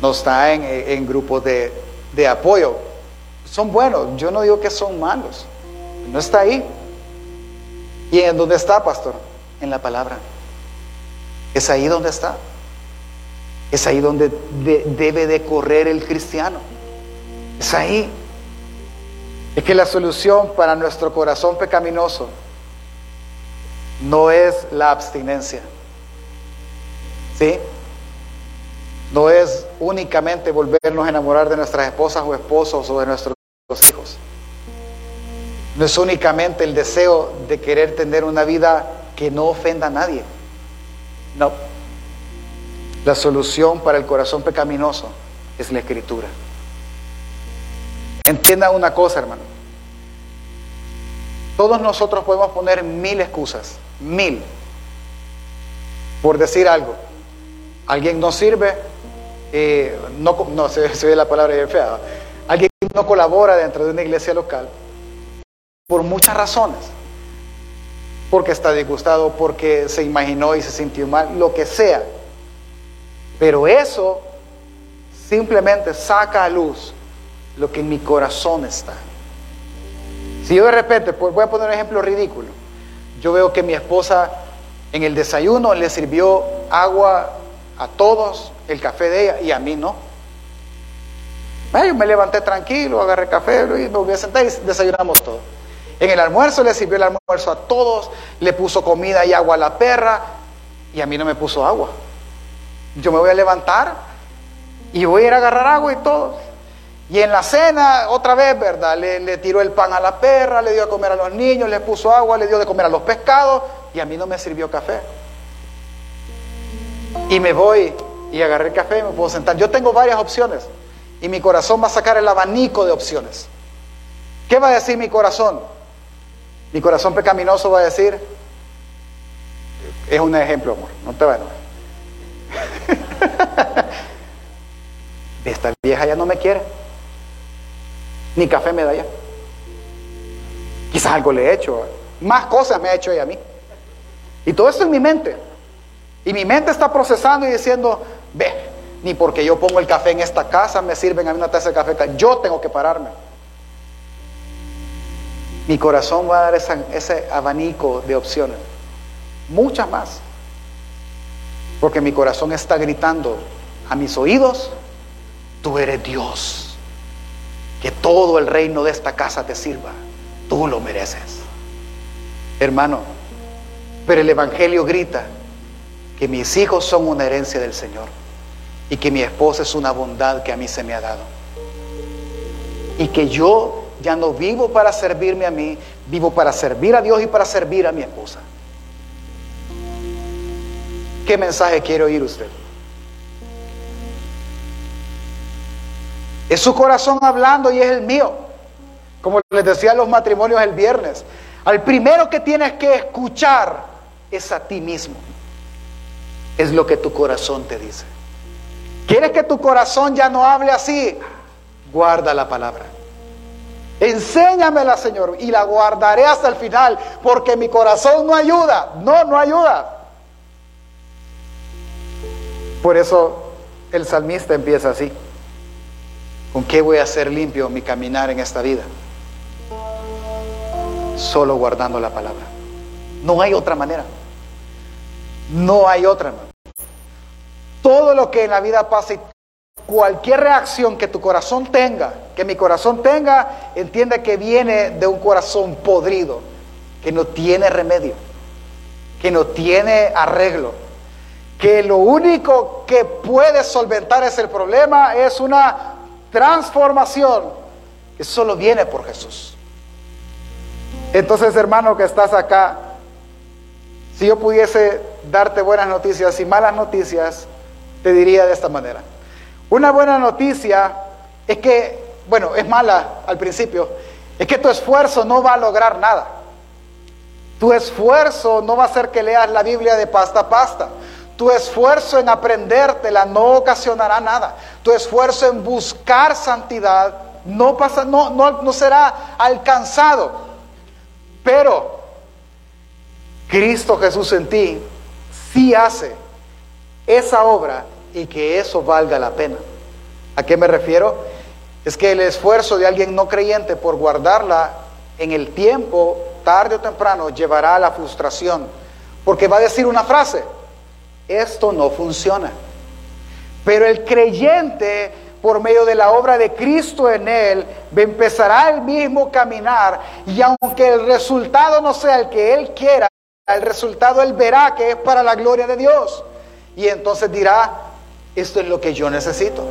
no está en, grupos de, de apoyo. Son buenos, yo no digo que son malos, no está ahí. ¿Y en dónde está, pastor? En la palabra. Es ahí donde está. Es ahí donde debe de correr el cristiano. Es ahí. Es que la solución para nuestro corazón pecaminoso no es la abstinencia. ¿Sí? No es únicamente volvernos a enamorar de nuestras esposas o esposos o de nuestros hijos. No es únicamente el deseo de querer tener una vida que no ofenda a nadie. No. La solución para el corazón pecaminoso es la escritura. Entienda una cosa, hermano. Todos nosotros podemos poner mil excusas, mil, por decir algo. Alguien no sirve, eh, no, no se, ve la palabra bien fea. Alguien no colabora dentro de una iglesia local por muchas razones. Porque está disgustado, porque se imaginó y se sintió mal, lo que sea. Pero eso simplemente saca a luz lo que en mi corazón está. Si yo de repente, pues voy a poner un ejemplo ridículo, yo veo que mi esposa en el desayuno le sirvió agua a todos, el café de ella y a mí no. Yo me levanté tranquilo, agarré café me voy a sentar y desayunamos todo. En el almuerzo le sirvió el almuerzo a todos, le puso comida y agua a la perra y a mí no me puso agua. Yo me voy a levantar y voy a ir a agarrar agua y todo. Y en la cena, otra vez, ¿verdad? Le, tiró el pan a la perra, le dio a comer a los niños, le puso agua, le dio de comer a los pescados y a mí no me sirvió café. Y me voy y agarré el café y me puedo sentar. Yo tengo varias opciones y mi corazón va a sacar el abanico de opciones. ¿Qué va a decir mi corazón? Mi corazón pecaminoso va a decir, es un ejemplo, amor, no te va a Esta vieja ya no me quiere. Ni café me da ya. Quizás algo le he hecho. Más cosas me ha hecho ella a mí. Y todo esto en mi mente. Y mi mente está procesando y diciendo, ve, ni porque yo pongo el café en esta casa me sirven a mí una taza de café. Yo tengo que pararme. Mi corazón va a dar ese abanico de opciones. Muchas más. Porque mi corazón está gritando a mis oídos, tú eres Dios. Que todo el reino de esta casa te sirva. Tú lo mereces. Hermano, pero el Evangelio grita que mis hijos son una herencia del Señor y que mi esposa es una bondad que a mí se me ha dado. Y que yo ya no vivo para servirme a mí, vivo para servir a Dios y para servir a mi esposa. ¿Qué mensaje quiere oír usted? Es su corazón hablando y es el mío. Como les decía los matrimonios el viernes. Al primero que tienes que escuchar es a ti mismo. Es lo que tu corazón te dice. ¿Quieres que tu corazón ya no hable así? Guarda la palabra. Enséñamela, Señor, y la guardaré hasta el final, porque mi corazón no ayuda. No, no ayuda. Por eso el salmista empieza así. ¿Con qué voy a hacer limpio mi caminar en esta vida? Solo guardando la palabra. No hay otra manera. No hay otra. Todo lo que en la vida pasa y cualquier reacción que tu corazón tenga, que mi corazón tenga, entiende que viene de un corazón podrido, que no tiene remedio, que no tiene arreglo que lo único que puede solventar ese problema es una transformación que solo viene por Jesús. Entonces, hermano que estás acá, si yo pudiese darte buenas noticias y malas noticias, te diría de esta manera. Una buena noticia es que, bueno, es mala al principio, es que tu esfuerzo no va a lograr nada. Tu esfuerzo no va a ser que leas la Biblia de pasta a pasta. Tu esfuerzo en aprendértela no ocasionará nada. Tu esfuerzo en buscar santidad no, pasa, no, no, no será alcanzado. Pero Cristo Jesús en ti sí hace esa obra y que eso valga la pena. ¿A qué me refiero? Es que el esfuerzo de alguien no creyente por guardarla en el tiempo, tarde o temprano, llevará a la frustración. Porque va a decir una frase, esto no funciona. Pero el creyente, por medio de la obra de Cristo en él, empezará el mismo caminar y aunque el resultado no sea el que él quiera, el resultado él verá que es para la gloria de Dios. Y entonces dirá, esto es lo que yo necesito.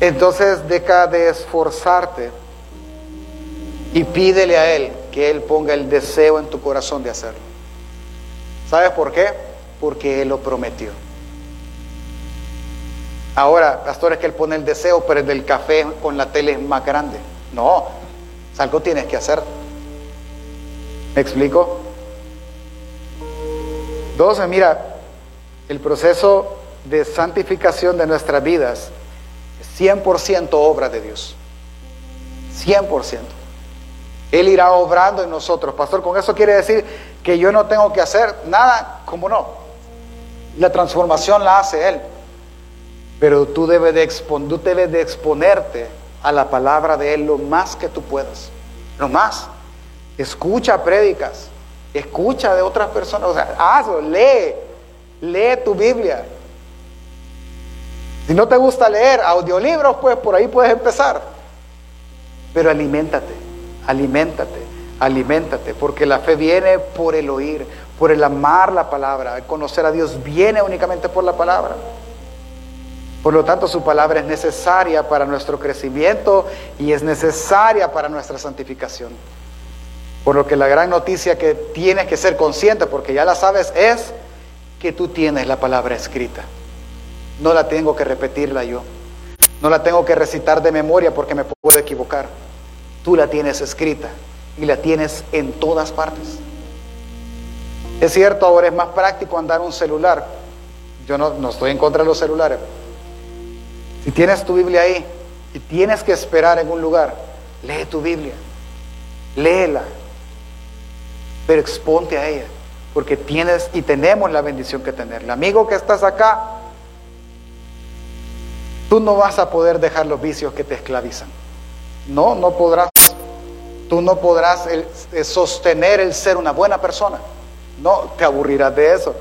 Entonces deja de esforzarte y pídele a Él que Él ponga el deseo en tu corazón de hacerlo. ¿Sabes por qué? Porque Él lo prometió. Ahora, pastor, es que Él pone el deseo, pero el del café con la tele es más grande. No, algo tienes que hacer. ¿Me explico? Dos, mira, el proceso de santificación de nuestras vidas es 100% obra de Dios. 100%. Él irá obrando en nosotros. Pastor, con eso quiere decir que yo no tengo que hacer nada, como no? La transformación la hace Él. Pero tú debes de, tú debes de exponerte a la palabra de Él lo más que tú puedas. Lo más. Escucha prédicas. Escucha de otras personas. O sea, hazlo, lee. Lee tu Biblia. Si no te gusta leer audiolibros, pues por ahí puedes empezar. Pero aliméntate, aliméntate, aliméntate, porque la fe viene por el oír, por el amar la palabra. El conocer a Dios viene únicamente por la palabra. Por lo tanto, su palabra es necesaria para nuestro crecimiento y es necesaria para nuestra santificación. Por lo que la gran noticia que tienes que ser consciente, porque ya la sabes, es que tú tienes la palabra escrita. No la tengo que repetirla yo. No la tengo que recitar de memoria porque me puedo equivocar. Tú la tienes escrita y la tienes en todas partes. Es cierto, ahora es más práctico andar un celular. Yo no, no estoy en contra de los celulares. Si tienes tu Biblia ahí y tienes que esperar en un lugar, lee tu Biblia. Léela. Pero exponte a ella porque tienes y tenemos la bendición que tenerla. Amigo que estás acá, tú no vas a poder dejar los vicios que te esclavizan. No, no podrás. Tú no podrás sostener el ser una buena persona. No, te aburrirás de eso.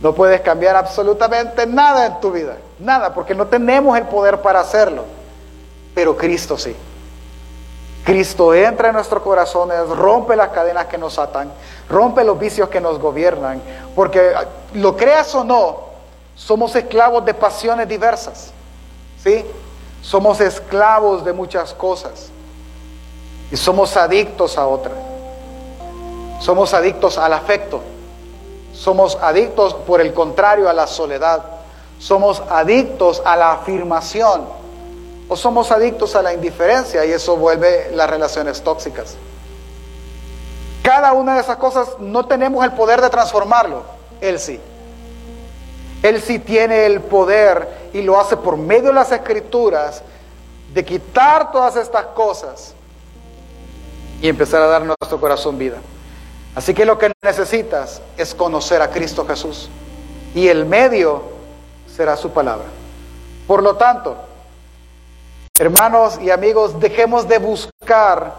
No puedes cambiar absolutamente nada en tu vida. Nada, porque no tenemos el poder para hacerlo. Pero Cristo sí. Cristo entra en nuestros corazones, rompe las cadenas que nos atan, rompe los vicios que nos gobiernan, porque lo creas o no, somos esclavos de pasiones diversas, ¿sí? Somos esclavos de muchas cosas y somos adictos a otras. Somos adictos al afecto, somos adictos por el contrario a la soledad, somos adictos a la afirmación o somos adictos a la indiferencia y eso vuelve las relaciones tóxicas. Cada una de esas cosas no tenemos el poder de transformarlo, Él sí. Él sí tiene el poder y lo hace por medio de las escrituras de quitar todas estas cosas y empezar a dar nuestro corazón vida. Así que lo que necesitas es conocer a Cristo Jesús y el medio será su palabra. Por lo tanto, Hermanos y amigos, dejemos de buscar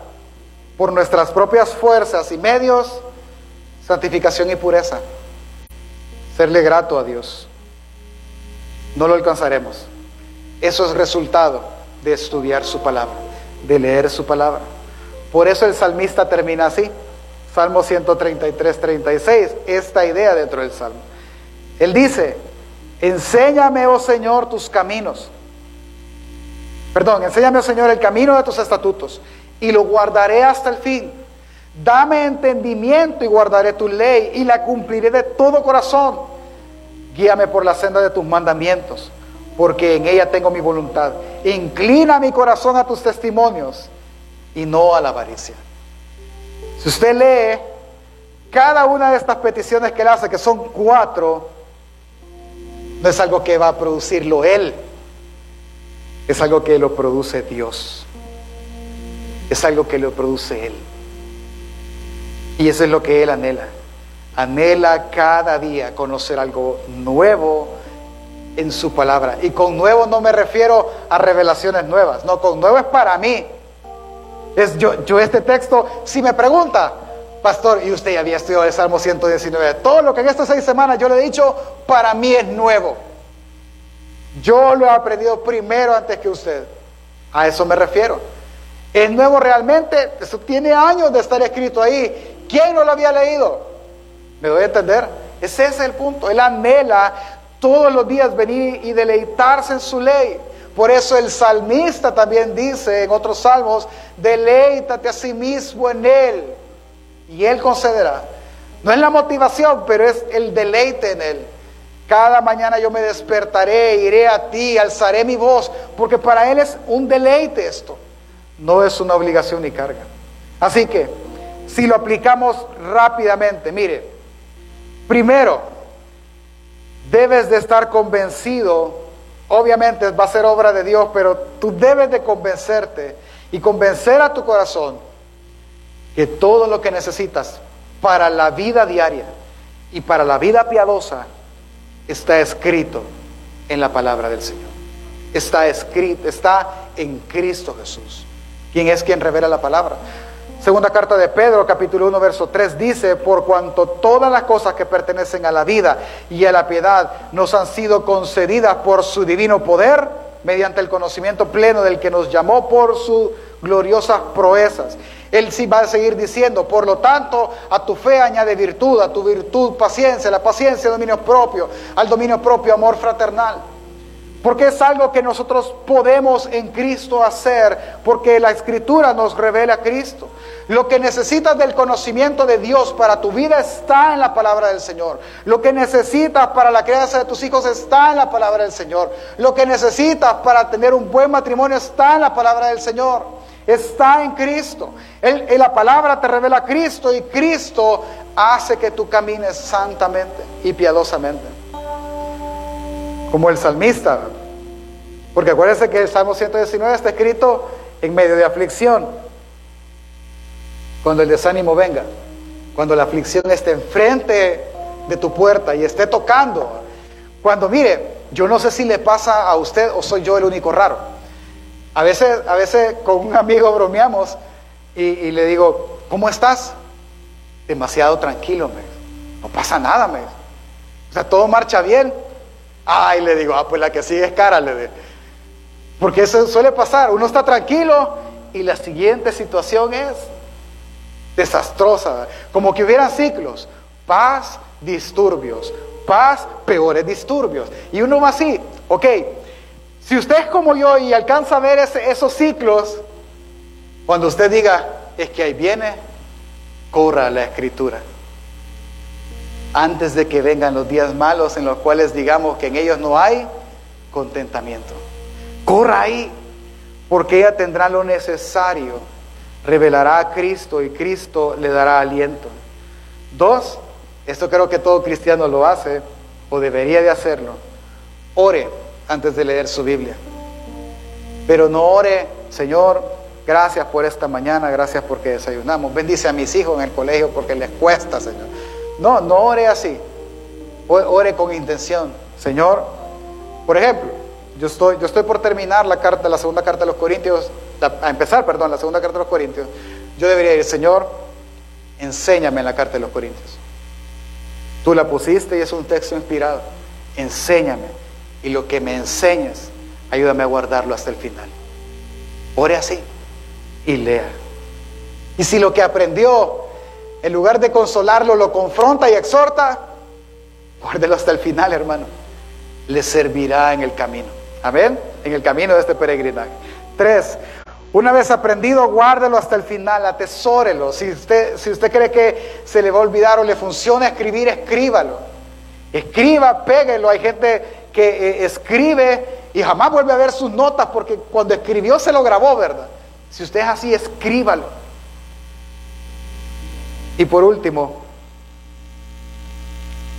por nuestras propias fuerzas y medios santificación y pureza. Serle grato a Dios. No lo alcanzaremos. Eso es resultado de estudiar su palabra, de leer su palabra. Por eso el salmista termina así. Salmo 133, 36, esta idea dentro del Salmo. Él dice, enséñame, oh Señor, tus caminos Perdón, enséñame, Señor, el camino de tus estatutos y lo guardaré hasta el fin. Dame entendimiento y guardaré tu ley y la cumpliré de todo corazón. Guíame por la senda de tus mandamientos, porque en ella tengo mi voluntad. Inclina mi corazón a tus testimonios y no a la avaricia. Si usted lee cada una de estas peticiones que él hace, que son cuatro, no es algo que va a producirlo él, es algo que lo produce Dios. Es algo que lo produce Él. Y eso es lo que Él anhela. Anhela cada día conocer algo nuevo en su palabra. Y con nuevo no me refiero a revelaciones nuevas, no, con nuevo es para mí. Es yo, yo este texto, si me pregunta, pastor, y usted ya había estudiado el Salmo 119, todo lo que en estas seis semanas yo le he dicho, para mí es nuevo. Yo lo he aprendido primero antes que usted. A eso me refiero. Es nuevo realmente, eso tiene años de estar escrito ahí. ¿Quién no lo había leído? ¿Me doy a entender? Ese es el punto. Él anhela todos los días venir y deleitarse en su ley. Por eso el salmista también dice en otros salmos, deleítate a sí mismo en él y él concederá. No es la motivación, pero es el deleite en él. Cada mañana yo me despertaré, iré a ti, alzaré mi voz, porque para Él es un deleite esto, no es una obligación ni carga. Así que, si lo aplicamos rápidamente, mire, primero, debes de estar convencido, obviamente va a ser obra de Dios, pero tú debes de convencerte y convencer a tu corazón que todo lo que necesitas para la vida diaria y para la vida piadosa, está escrito en la palabra del Señor. Está escrito, está en Cristo Jesús. ¿Quién es quien revela la palabra? Segunda carta de Pedro, capítulo 1, verso 3, dice, por cuanto todas las cosas que pertenecen a la vida y a la piedad nos han sido concedidas por su divino poder, mediante el conocimiento pleno del que nos llamó por sus gloriosas proezas él sí va a seguir diciendo, por lo tanto, a tu fe añade virtud, a tu virtud paciencia, la paciencia dominio propio, al dominio propio amor fraternal. Porque es algo que nosotros podemos en Cristo hacer, porque la Escritura nos revela a Cristo. Lo que necesitas del conocimiento de Dios para tu vida está en la palabra del Señor. Lo que necesitas para la crianza de tus hijos está en la palabra del Señor. Lo que necesitas para tener un buen matrimonio está en la palabra del Señor está en Cristo. Él, la palabra te revela a Cristo y Cristo hace que tú camines santamente y piadosamente. Como el salmista. Porque acuérdense que el Salmo 119 está escrito en medio de aflicción. Cuando el desánimo venga, cuando la aflicción esté enfrente de tu puerta y esté tocando. Cuando mire, yo no sé si le pasa a usted o soy yo el único raro. A veces, a veces con un amigo bromeamos y, le digo, ¿cómo estás? Demasiado tranquilo, me. No pasa nada, me. O sea, todo marcha bien. Ay, le digo, ah, pues la que sigue es cara, le digo. Porque eso suele pasar. Uno está tranquilo y la siguiente situación es desastrosa. Como que hubieran ciclos. Paz, disturbios. Paz, peores disturbios. Y uno va así, ok, si usted es como yo y alcanza a ver esos ciclos, cuando usted diga, es que ahí viene, corra la escritura. Antes de que vengan los días malos en los cuales digamos que en ellos no hay contentamiento. Corra ahí, porque ella tendrá lo necesario. Revelará a Cristo y Cristo le dará aliento. Dos, esto creo que todo cristiano lo hace o debería de hacerlo. Ore antes de leer su Biblia. Pero no ore, Señor, gracias por esta mañana, gracias porque desayunamos. Bendice a mis hijos en el colegio porque les cuesta, Señor. No, no ore así. Ore con intención. Señor, por ejemplo, yo estoy, yo estoy por terminar la carta, la segunda carta de los Corintios, a empezar, perdón, la segunda carta de los Corintios. Yo debería ir, Señor, enséñame en la carta de los Corintios. Tú la pusiste y es un texto inspirado. Enséñame y lo que me enseñes, ayúdame a guardarlo hasta el final. Ore así y lea. Y si lo que aprendió, en lugar de consolarlo, lo confronta y exhorta, guárdelo hasta el final, hermano. Le servirá en el camino. Amén. En el camino de este peregrinaje. Tres, una vez aprendido, guárdelo hasta el final, atesórelo. Si usted, si usted cree que se le va a olvidar o le funciona escribir, escríbalo. Escriba, péguelo. Hay gente que eh, escribe y jamás vuelve a ver sus notas porque cuando escribió se lo grabó, ¿verdad? Si usted es así, escríbalo. Y por último,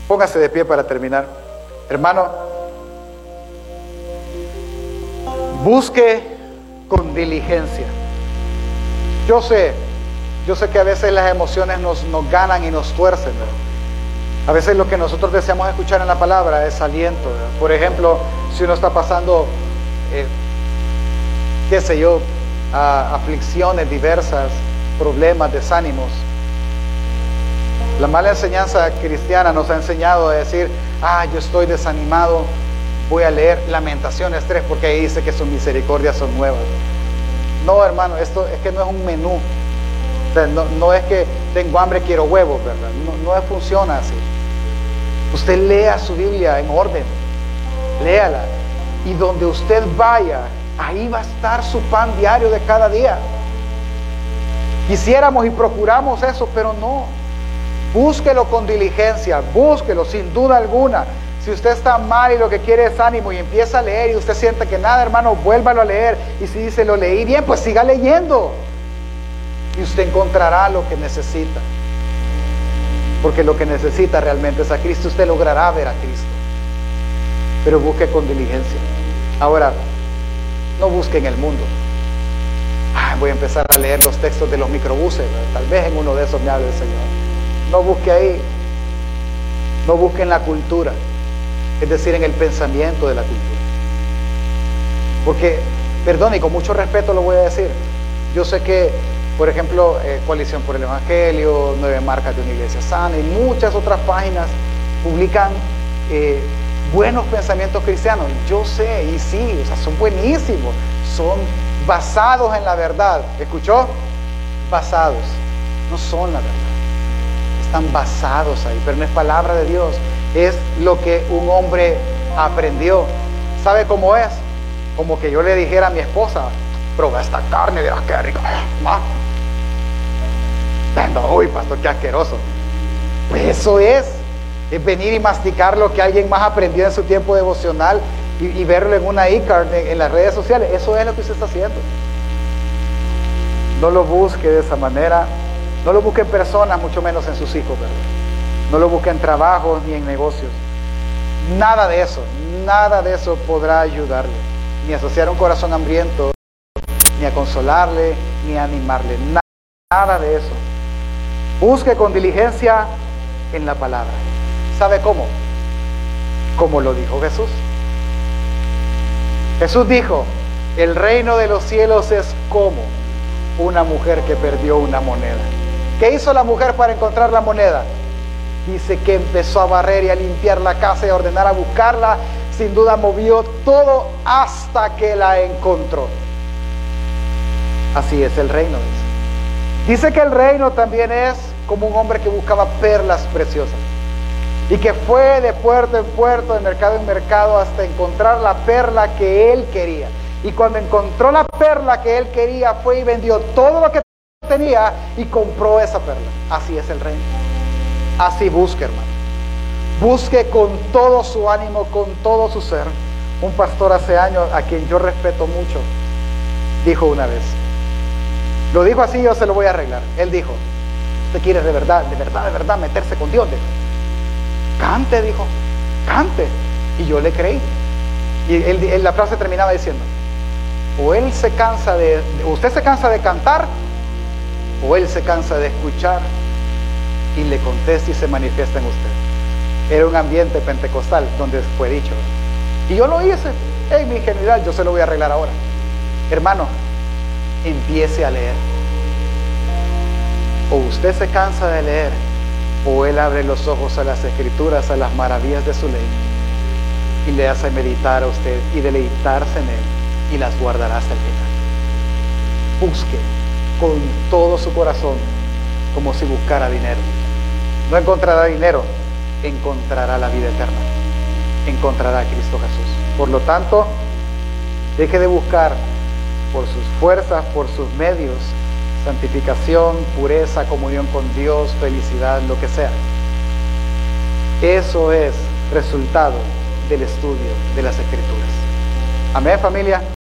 póngase de pie para terminar. Hermano, busque con diligencia. Yo sé, yo sé que a veces las emociones nos, nos ganan y nos tuercen. A veces lo que nosotros deseamos escuchar en la palabra es aliento. Por ejemplo, si uno está pasando, eh, qué sé yo, aflicciones diversas, problemas, desánimos. La mala enseñanza cristiana nos ha enseñado a decir, ah, yo estoy desanimado, voy a leer Lamentaciones 3 porque ahí dice que sus misericordias son nuevas. No, hermano, esto es que no es un menú. no, es que tengo hambre, quiero huevos, ¿verdad? No, no funciona así. Usted lea su Biblia en orden, léala. Y donde usted vaya, ahí va a estar su pan diario de cada día. Quisiéramos y procuramos eso, pero no. Búsquelo con diligencia, búsquelo sin duda alguna. Si usted está mal y lo que quiere es ánimo y empieza a leer y usted siente que nada, hermano, vuélvalo a leer. Y si dice, lo leí bien, pues siga leyendo. Y usted encontrará lo que necesita. Porque lo que necesita realmente es a Cristo. Usted logrará ver a Cristo. Pero busque con diligencia. Ahora, no busque en el mundo. voy a empezar a leer los textos de los microbuses. Tal vez en uno de esos me hable el Señor. No busque ahí. No busque en la cultura es decir, en el pensamiento de la cultura. Porque, perdón, y con mucho respeto lo voy a decir, yo sé que, por ejemplo, eh, Coalición por el Evangelio, Nueve Marcas de una Iglesia Sana y muchas otras páginas publican eh, buenos pensamientos cristianos. Yo sé, y sí, son buenísimos, son basados en la verdad. ¿Escuchó? Basados, no son la verdad. Están basados ahí, pero no es palabra de Dios es lo que un hombre aprendió. ¿Sabe cómo es? Como que yo le dijera a mi esposa, prueba esta carne, verás qué rica. No, uy, pastor, qué asqueroso. Pues eso es, es venir y masticar lo que alguien más aprendió en su tiempo devocional y, verlo en una e-card en las redes sociales. Eso es lo que usted está haciendo. No lo busque de esa manera. No lo busque en personas, mucho menos en sus hijos, ¿verdad? No lo busque en trabajos ni en negocios. Nada de eso, nada de eso podrá ayudarle, ni asociar un corazón hambriento, ni a consolarle, ni a animarle. Nada de eso. Busque con diligencia en la palabra. ¿Sabe cómo? Como lo dijo Jesús. Jesús dijo, el reino de los cielos es como una mujer que perdió una moneda. ¿Qué hizo la mujer para encontrar la moneda? Dice que empezó a barrer y a limpiar la casa y a ordenar a buscarla. Sin duda movió todo hasta que la encontró. Así es el reino. Dice. dice que el reino también es como un hombre que buscaba perlas preciosas. Y que fue de puerto en puerto, de mercado en mercado, hasta encontrar la perla que él quería. Y cuando encontró la perla que él quería, fue y vendió todo lo que tenía y compró esa perla. Así es el reino. Así busque, hermano. Busque con todo su ánimo, con todo su ser. Un pastor hace años, a quien yo respeto mucho, dijo una vez, lo dijo así, yo se lo voy a arreglar. Él dijo, usted quiere de verdad, de verdad, de verdad meterse con Dios. Cante, dijo, cante. Y yo le creí. Y la frase terminaba diciendo, o él se cansa de, usted se cansa de cantar, o él se cansa de escuchar y le contesta y se manifiesta en usted. Era un ambiente pentecostal donde fue dicho. Y yo lo hice. En mi general, yo se lo voy a arreglar ahora. Hermano, empiece a leer. O usted se cansa de leer, o Él abre los ojos a las escrituras, a las maravillas de su ley, y le hace meditar a usted y deleitarse en Él, y las guardará hasta el final. Busque con todo su corazón, como si buscara dinero. No encontrará dinero, encontrará la vida eterna. Encontrará a Cristo Jesús. Por lo tanto, deje de buscar por sus fuerzas, por sus medios, santificación, pureza, comunión con Dios, felicidad, lo que sea. Eso es resultado del estudio de las escrituras. Amén familia.